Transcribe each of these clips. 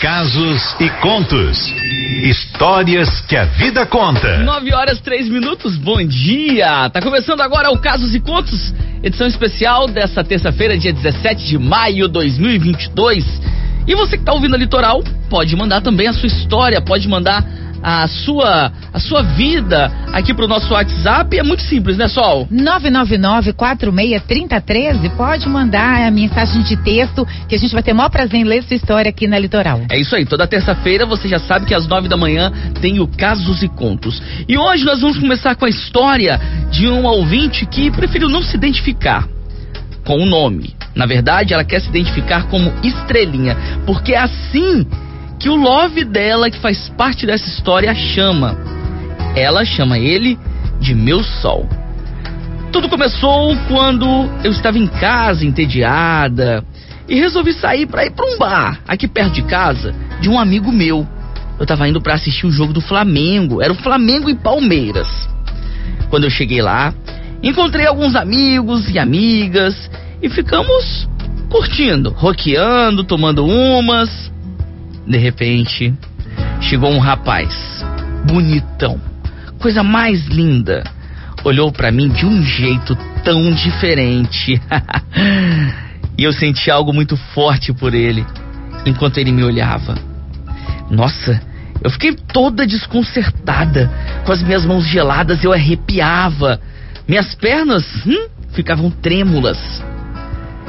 Casos e contos. Histórias que a vida conta. 9 horas 3 minutos, bom dia! Tá começando agora o Casos e Contos, edição especial dessa terça-feira, dia 17 de maio de 2022. E você que tá ouvindo a Litoral, pode mandar também a sua história, pode mandar a sua, a sua vida aqui pro nosso WhatsApp. É muito simples, né, Sol? 999-463013. Pode mandar a mensagem de texto que a gente vai ter o maior prazer em ler sua história aqui na Litoral. É isso aí, toda terça-feira você já sabe que às nove da manhã tem o Casos e Contos. E hoje nós vamos começar com a história de um ouvinte que preferiu não se identificar com o nome. Na verdade, ela quer se identificar como Estrelinha, porque assim que o love dela, que faz parte dessa história, chama. Ela chama ele de meu sol. Tudo começou quando eu estava em casa, entediada, e resolvi sair para ir para um bar aqui perto de casa de um amigo meu. Eu estava indo para assistir o jogo do Flamengo, era o Flamengo e Palmeiras. Quando eu cheguei lá, encontrei alguns amigos e amigas e ficamos curtindo, roqueando, tomando umas. De repente, chegou um rapaz, bonitão, coisa mais linda. Olhou para mim de um jeito tão diferente. e eu senti algo muito forte por ele, enquanto ele me olhava. Nossa, eu fiquei toda desconcertada. Com as minhas mãos geladas, eu arrepiava. Minhas pernas hum, ficavam trêmulas.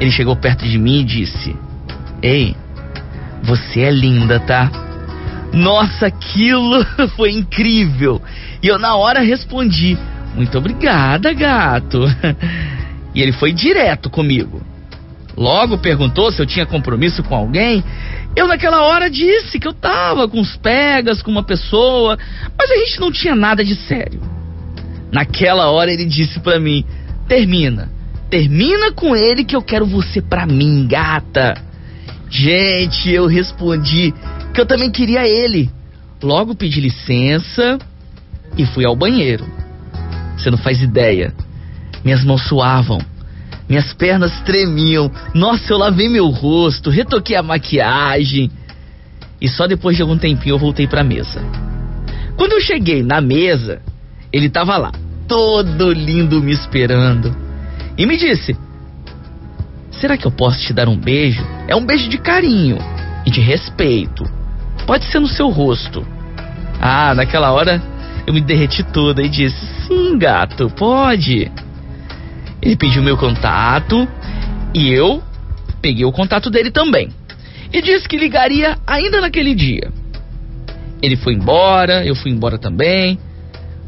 Ele chegou perto de mim e disse: Ei, você é linda, tá? Nossa, aquilo foi incrível. E eu na hora respondi: Muito obrigada, gato. E ele foi direto comigo. Logo perguntou se eu tinha compromisso com alguém. Eu naquela hora disse que eu tava com os pegas com uma pessoa, mas a gente não tinha nada de sério. Naquela hora ele disse para mim: "Termina. Termina com ele que eu quero você pra mim, gata." Gente, eu respondi que eu também queria ele. Logo pedi licença e fui ao banheiro. Você não faz ideia. Minhas mãos suavam, minhas pernas tremiam. Nossa, eu lavei meu rosto, retoquei a maquiagem. E só depois de algum tempinho eu voltei para a mesa. Quando eu cheguei na mesa, ele estava lá, todo lindo me esperando. E me disse: Será que eu posso te dar um beijo? É um beijo de carinho e de respeito. Pode ser no seu rosto. Ah, naquela hora eu me derreti toda e disse: Sim, gato, pode. Ele pediu meu contato e eu peguei o contato dele também. E disse que ligaria ainda naquele dia. Ele foi embora, eu fui embora também,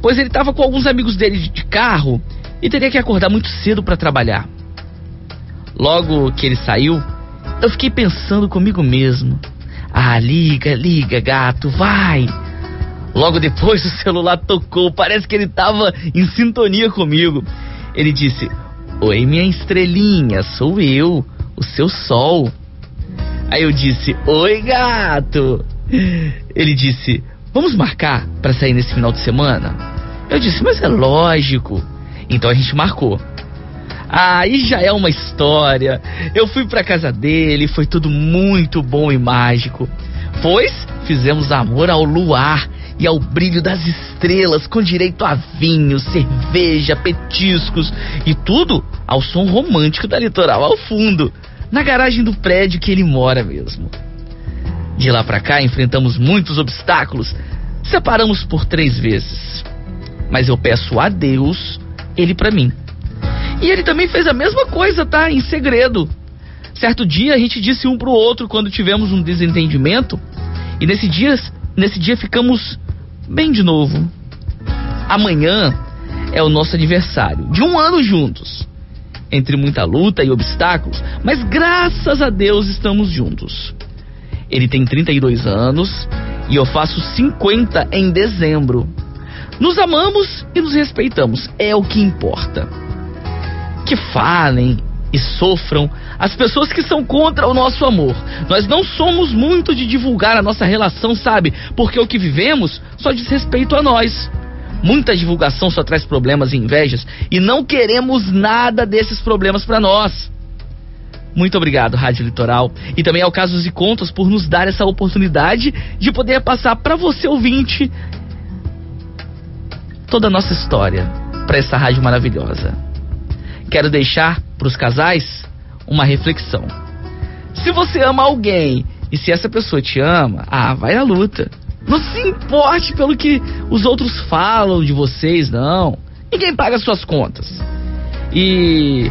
pois ele estava com alguns amigos dele de carro e teria que acordar muito cedo para trabalhar. Logo que ele saiu, eu fiquei pensando comigo mesmo. Ah, liga, liga, gato, vai. Logo depois o celular tocou, parece que ele estava em sintonia comigo. Ele disse: Oi, minha estrelinha, sou eu, o seu sol. Aí eu disse: Oi, gato. Ele disse: Vamos marcar para sair nesse final de semana? Eu disse: Mas é lógico. Então a gente marcou. Aí já é uma história. Eu fui pra casa dele, foi tudo muito bom e mágico. Pois fizemos amor ao luar e ao brilho das estrelas, com direito a vinho, cerveja, petiscos e tudo ao som romântico da litoral ao fundo, na garagem do prédio que ele mora mesmo. De lá pra cá enfrentamos muitos obstáculos, separamos por três vezes. Mas eu peço a Deus, ele para mim. E ele também fez a mesma coisa, tá? Em segredo. Certo dia a gente disse um pro outro quando tivemos um desentendimento, e nesse dia, nesse dia ficamos bem de novo. Amanhã é o nosso aniversário, de um ano juntos. Entre muita luta e obstáculos, mas graças a Deus estamos juntos. Ele tem 32 anos e eu faço 50 em dezembro. Nos amamos e nos respeitamos, é o que importa. Que falem e sofram as pessoas que são contra o nosso amor. Nós não somos muito de divulgar a nossa relação, sabe? Porque o que vivemos só diz respeito a nós. Muita divulgação só traz problemas e invejas e não queremos nada desses problemas para nós. Muito obrigado, Rádio Litoral. E também ao Casos e Contos por nos dar essa oportunidade de poder passar para você ouvinte toda a nossa história para essa rádio maravilhosa. Quero deixar para os casais uma reflexão. Se você ama alguém e se essa pessoa te ama, ah, vai à luta. Não se importe pelo que os outros falam de vocês, não. Ninguém paga suas contas. E,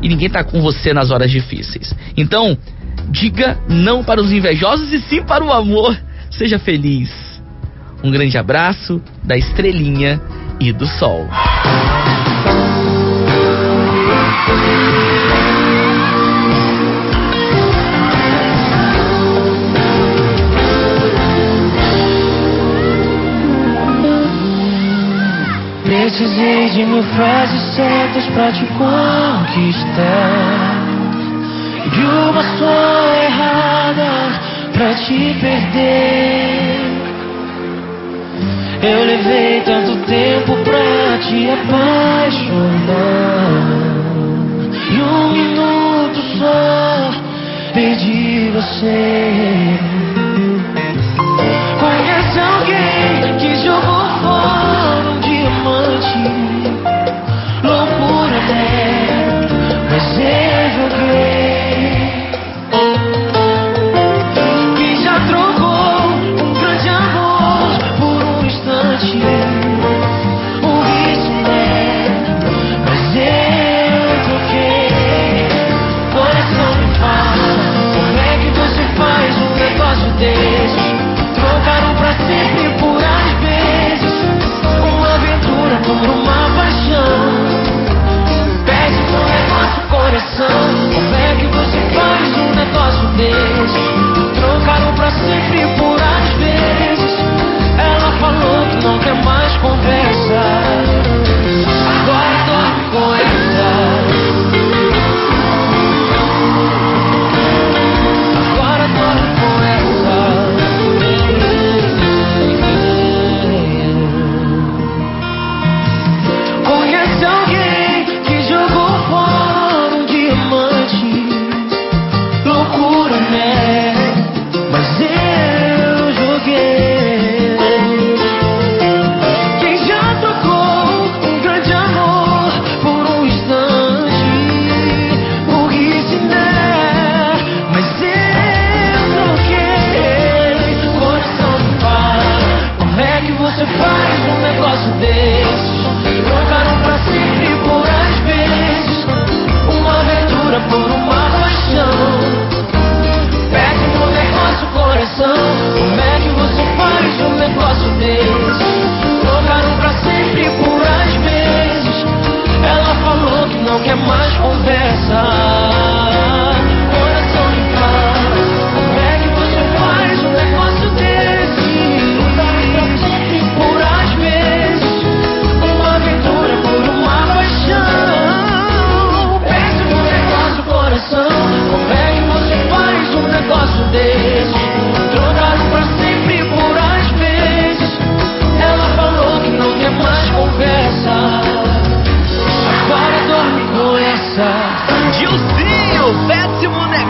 e ninguém tá com você nas horas difíceis. Então, diga não para os invejosos e sim para o amor. Seja feliz. Um grande abraço da estrelinha e do sol. Precisei de mil frases certas pra te conquistar. De uma só errada pra te perder. Eu levei tanto tempo pra te apaixonar. Perdi você.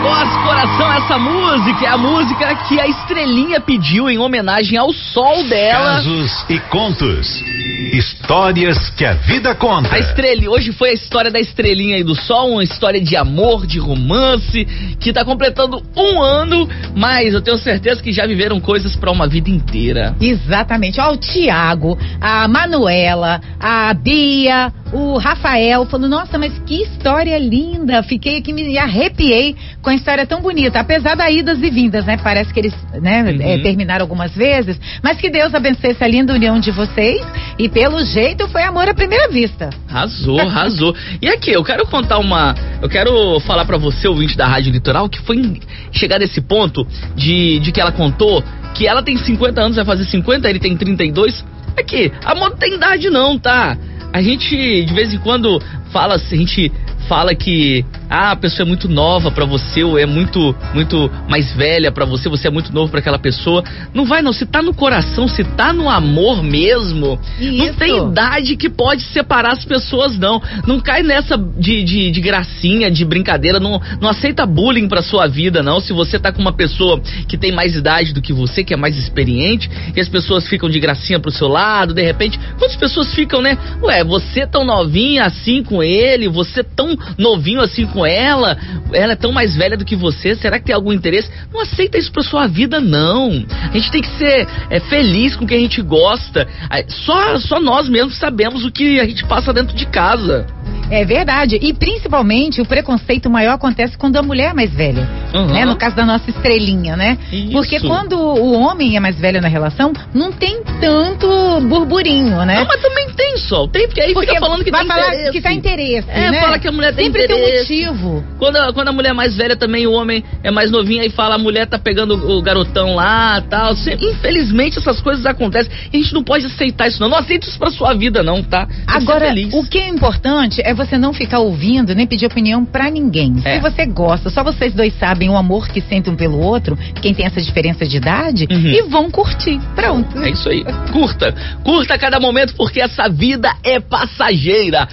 Negócio, coração. Essa música é a música que a estrelinha pediu em homenagem ao sol dela. Casos e contos. Histórias que a vida conta. A estrela, hoje foi a história da estrelinha e do sol, uma história de amor, de romance, que tá completando um ano, mas eu tenho certeza que já viveram coisas pra uma vida inteira. Exatamente. Ó, o Tiago, a Manuela, a Bia, o Rafael falando, nossa, mas que história linda. Fiquei aqui, me arrepiei com a história tão bonita. Apesar das idas e vindas, né? Parece que eles né, Uhum. é, terminaram algumas vezes. Mas que Deus abençoe essa linda união de vocês. E pelo jeito foi amor à primeira vista. Arrasou, arrasou. E aqui, eu quero contar uma. Eu quero falar pra você, ouvinte da Rádio Litoral, que foi chegar nesse ponto de, de que ela contou que ela tem 50 anos, vai fazer 50, ele tem 32. Aqui, amor não tem idade não, tá? A gente, de vez em quando, fala, a gente fala que ah, a pessoa é muito nova pra você ou é muito muito mais velha pra você, você é muito novo pra aquela pessoa. Não vai não, se tá no coração, se tá no amor mesmo, não Isso. tem idade que pode separar as pessoas não. Não cai nessa de, de, de gracinha, de brincadeira, não, não aceita bullying pra sua vida não. Se você tá com uma pessoa que tem mais idade do que você, que é mais experiente, e as pessoas ficam de gracinha pro seu lado, de repente, quantas pessoas ficam, né? Ué, você tão novinha assim com ele, você tão novinho assim com ela, ela é tão mais velha do que você, será que tem algum interesse? Não aceita isso pra sua vida, não. A gente tem que ser é, feliz com o que a gente gosta. Só, só nós mesmos sabemos o que a gente passa dentro de casa. É verdade. E principalmente o preconceito maior acontece quando a mulher é mais velha. Uhum. Né? No caso da nossa estrelinha, né? Isso. Porque quando o homem é mais velho na relação, não tem tanto burburinho, né? Não, mas também tem, Sol. Tem, porque aí Porque fica falando que vai tem falar interesse. que tá interesse, É, né? fala que a mulher tem Sempre interesse. tem um motivo. Quando a, quando a mulher é mais velha também, o homem é mais novinho, aí fala, a mulher tá pegando o garotão lá tal. Se- Infelizmente essas coisas acontecem. E a gente não pode aceitar isso, não. Não aceita isso pra sua vida, não, tá? Tem Agora, o que é importante é você não ficar ouvindo nem pedir opinião pra ninguém. É. Se você gosta, só vocês dois sabem o amor que sentem um pelo outro, quem tem essa diferença de idade, Uhum. e vão curtir. Pronto. É isso aí. Curta. Curta cada momento porque essa vida é passageira.